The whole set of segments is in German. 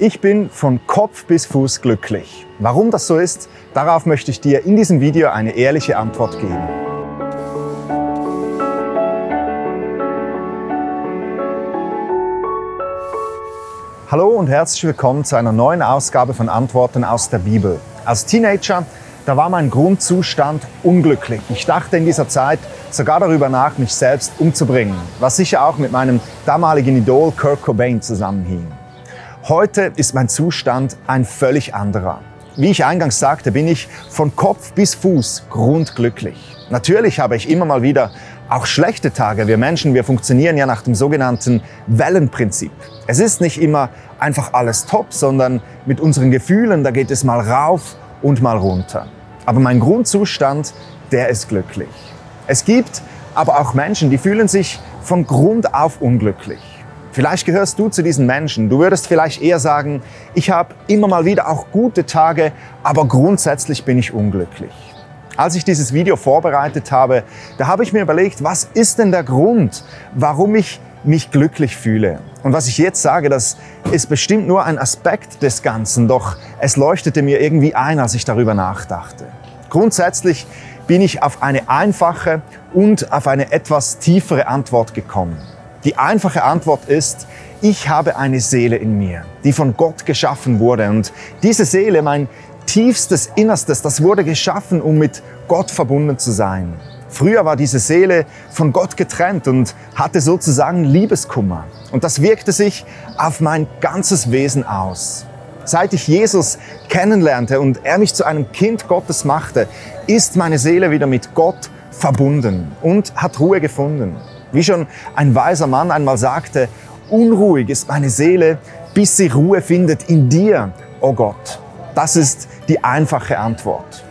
Ich bin von Kopf bis Fuß glücklich. Warum das so ist, darauf möchte ich dir in diesem Video eine ehrliche Antwort geben. Hallo und herzlich willkommen zu einer neuen Ausgabe von Antworten aus der Bibel. Als Teenager, da war mein Grundzustand unglücklich. Ich dachte in dieser Zeit sogar darüber nach, mich selbst umzubringen, was sicher auch mit meinem damaligen Idol Kurt Cobain zusammenhing. Heute ist mein Zustand ein völlig anderer. Wie ich eingangs sagte, bin ich von Kopf bis Fuß grundglücklich. Natürlich habe ich immer mal wieder auch schlechte Tage. Wir Menschen, wir funktionieren ja nach dem sogenannten Wellenprinzip. Es ist nicht immer einfach alles top, sondern mit unseren Gefühlen, da geht es mal rauf und mal runter. Aber mein Grundzustand, der ist glücklich. Es gibt aber auch Menschen, die fühlen sich von Grund auf unglücklich. Vielleicht gehörst du zu diesen Menschen. Du würdest vielleicht eher sagen, ich habe immer mal wieder auch gute Tage, aber grundsätzlich bin ich unglücklich. Als ich dieses Video vorbereitet habe, da habe ich mir überlegt, was ist denn der Grund, warum ich mich glücklich fühle? Und was ich jetzt sage, das ist bestimmt nur ein Aspekt des Ganzen, doch es leuchtete mir irgendwie ein, als ich darüber nachdachte. Grundsätzlich bin ich auf eine einfache und auf eine etwas tiefere Antwort gekommen. Die einfache Antwort ist, ich habe eine Seele in mir, die von Gott geschaffen wurde. Und diese Seele, mein tiefstes Innerstes, das wurde geschaffen, um mit Gott verbunden zu sein. Früher war diese Seele von Gott getrennt und hatte sozusagen Liebeskummer. Und das wirkte sich auf mein ganzes Wesen aus. Seit ich Jesus kennenlernte und er mich zu einem Kind Gottes machte, ist meine Seele wieder mit Gott verbunden und hat Ruhe gefunden. Wie schon ein weiser Mann einmal sagte, unruhig ist meine Seele, bis sie Ruhe findet in dir, oh Gott. Das ist die einfache Antwort.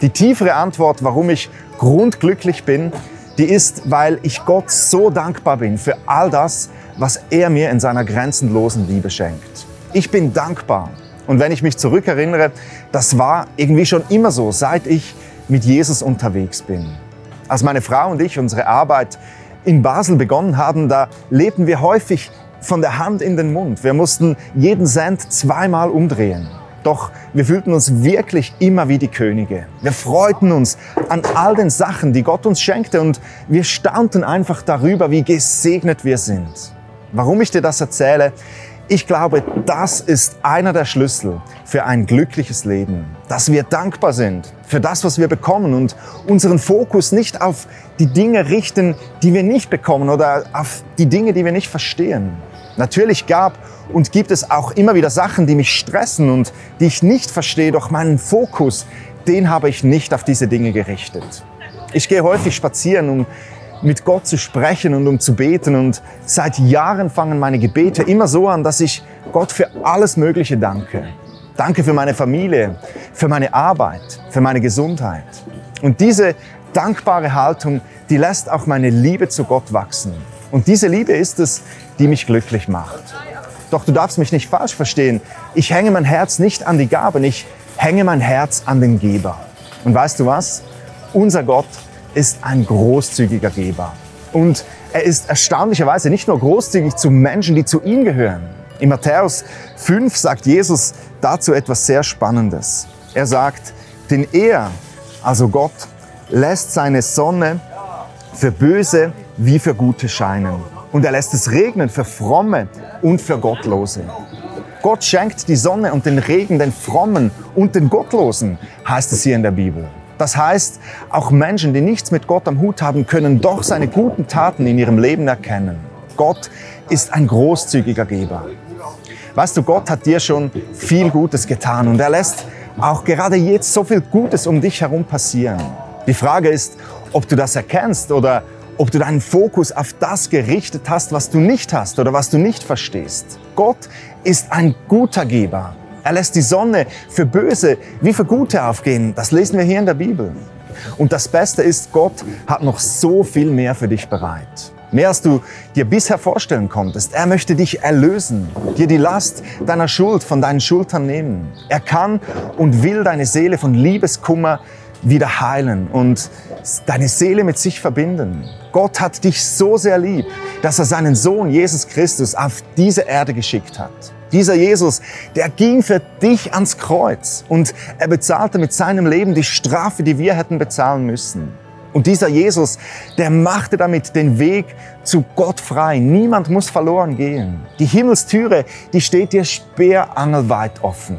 Die tiefere Antwort, warum ich grundglücklich bin, die ist, weil ich Gott so dankbar bin für all das, was er mir in seiner grenzenlosen Liebe schenkt. Ich bin dankbar. Und wenn ich mich zurückerinnere, das war irgendwie schon immer so, seit ich mit Jesus unterwegs bin. Als meine Frau und ich unsere Arbeit in Basel begonnen haben, da lebten wir häufig von der Hand in den Mund. Wir mussten jeden Cent zweimal umdrehen. Doch wir fühlten uns wirklich immer wie die Könige. Wir freuten uns an all den Sachen, die Gott uns schenkte und wir staunten einfach darüber, wie gesegnet wir sind. Warum ich dir das erzähle? Ich glaube, das ist einer der Schlüssel für ein glückliches Leben, dass wir dankbar sind für das, was wir bekommen und unseren Fokus nicht auf die Dinge richten, die wir nicht bekommen oder auf die Dinge, die wir nicht verstehen. Natürlich gab und gibt es auch immer wieder Sachen, die mich stressen und die ich nicht verstehe, doch meinen Fokus, den habe ich nicht auf diese Dinge gerichtet. Ich gehe häufig spazieren, um mit Gott zu sprechen und um zu beten. Und seit Jahren fangen meine Gebete immer so an, dass ich Gott für alles Mögliche danke. Danke für meine Familie, für meine Arbeit, für meine Gesundheit. Und diese dankbare Haltung, die lässt auch meine Liebe zu Gott wachsen. Und diese Liebe ist es, die mich glücklich macht. Doch du darfst mich nicht falsch verstehen. Ich hänge mein Herz nicht an die Gaben, ich hänge mein Herz an den Geber. Und weißt du was? Unser Gott ist ein großzügiger Geber. Und er ist erstaunlicherweise nicht nur großzügig zu Menschen, die zu ihm gehören. In Matthäus 5 sagt Jesus dazu etwas sehr Spannendes. Er sagt, denn er, also Gott, lässt seine Sonne für Böse wie für Gute scheinen. Und er lässt es regnen für Fromme und für Gottlose. Gott schenkt die Sonne und den Regen den Frommen und den Gottlosen, heißt es hier in der Bibel. Das heißt, auch Menschen, die nichts mit Gott am Hut haben, können doch seine guten Taten in ihrem Leben erkennen. Gott ist ein großzügiger Geber. Weißt du, Gott hat dir schon viel Gutes getan und er lässt auch gerade jetzt so viel Gutes um dich herum passieren. Die Frage ist, ob du das erkennst oder ob du deinen Fokus auf das gerichtet hast, was du nicht hast oder was du nicht verstehst. Gott ist ein guter Geber. Er lässt die Sonne für Böse wie für Gute aufgehen. Das lesen wir hier in der Bibel. Und das Beste ist, Gott hat noch so viel mehr für dich bereit. Mehr als du dir bisher vorstellen konntest. Er möchte dich erlösen, dir die Last deiner Schuld von deinen Schultern nehmen. Er kann und will deine Seele von Liebeskummer wieder heilen und deine Seele mit sich verbinden. Gott hat dich so sehr lieb, dass er seinen Sohn Jesus Christus auf diese Erde geschickt hat. Dieser Jesus, der ging für dich ans Kreuz und er bezahlte mit seinem Leben die Strafe, die wir hätten bezahlen müssen. Und dieser Jesus, der machte damit den Weg zu Gott frei. Niemand muss verloren gehen. Die Himmelstüre, die steht dir sperrangelweit offen.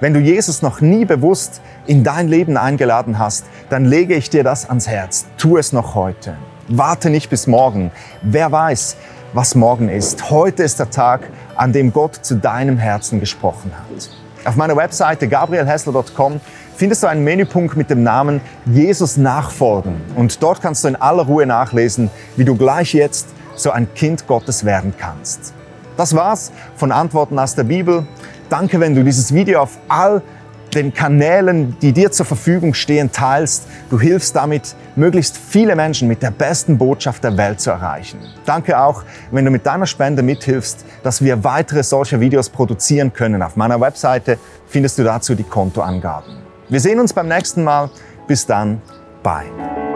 Wenn du Jesus noch nie bewusst in dein Leben eingeladen hast, dann lege ich dir das ans Herz. Tu es noch heute. Warte nicht bis morgen. Wer weiß, was morgen ist. Heute ist der Tag, an dem Gott zu deinem Herzen gesprochen hat. Auf meiner Webseite gabrielhessler.com findest du einen Menüpunkt mit dem Namen Jesus nachfolgen. Und dort kannst du in aller Ruhe nachlesen, wie du gleich jetzt so ein Kind Gottes werden kannst. Das war's von Antworten aus der Bibel. Danke, wenn du dieses Video auf all den Kanälen, die dir zur Verfügung stehen, teilst. Du hilfst damit, möglichst viele Menschen mit der besten Botschaft der Welt zu erreichen. Danke auch, wenn du mit deiner Spende mithilfst, dass wir weitere solcher Videos produzieren können. Auf meiner Webseite findest du dazu die Kontoangaben. Wir sehen uns beim nächsten Mal. Bis dann. Bye.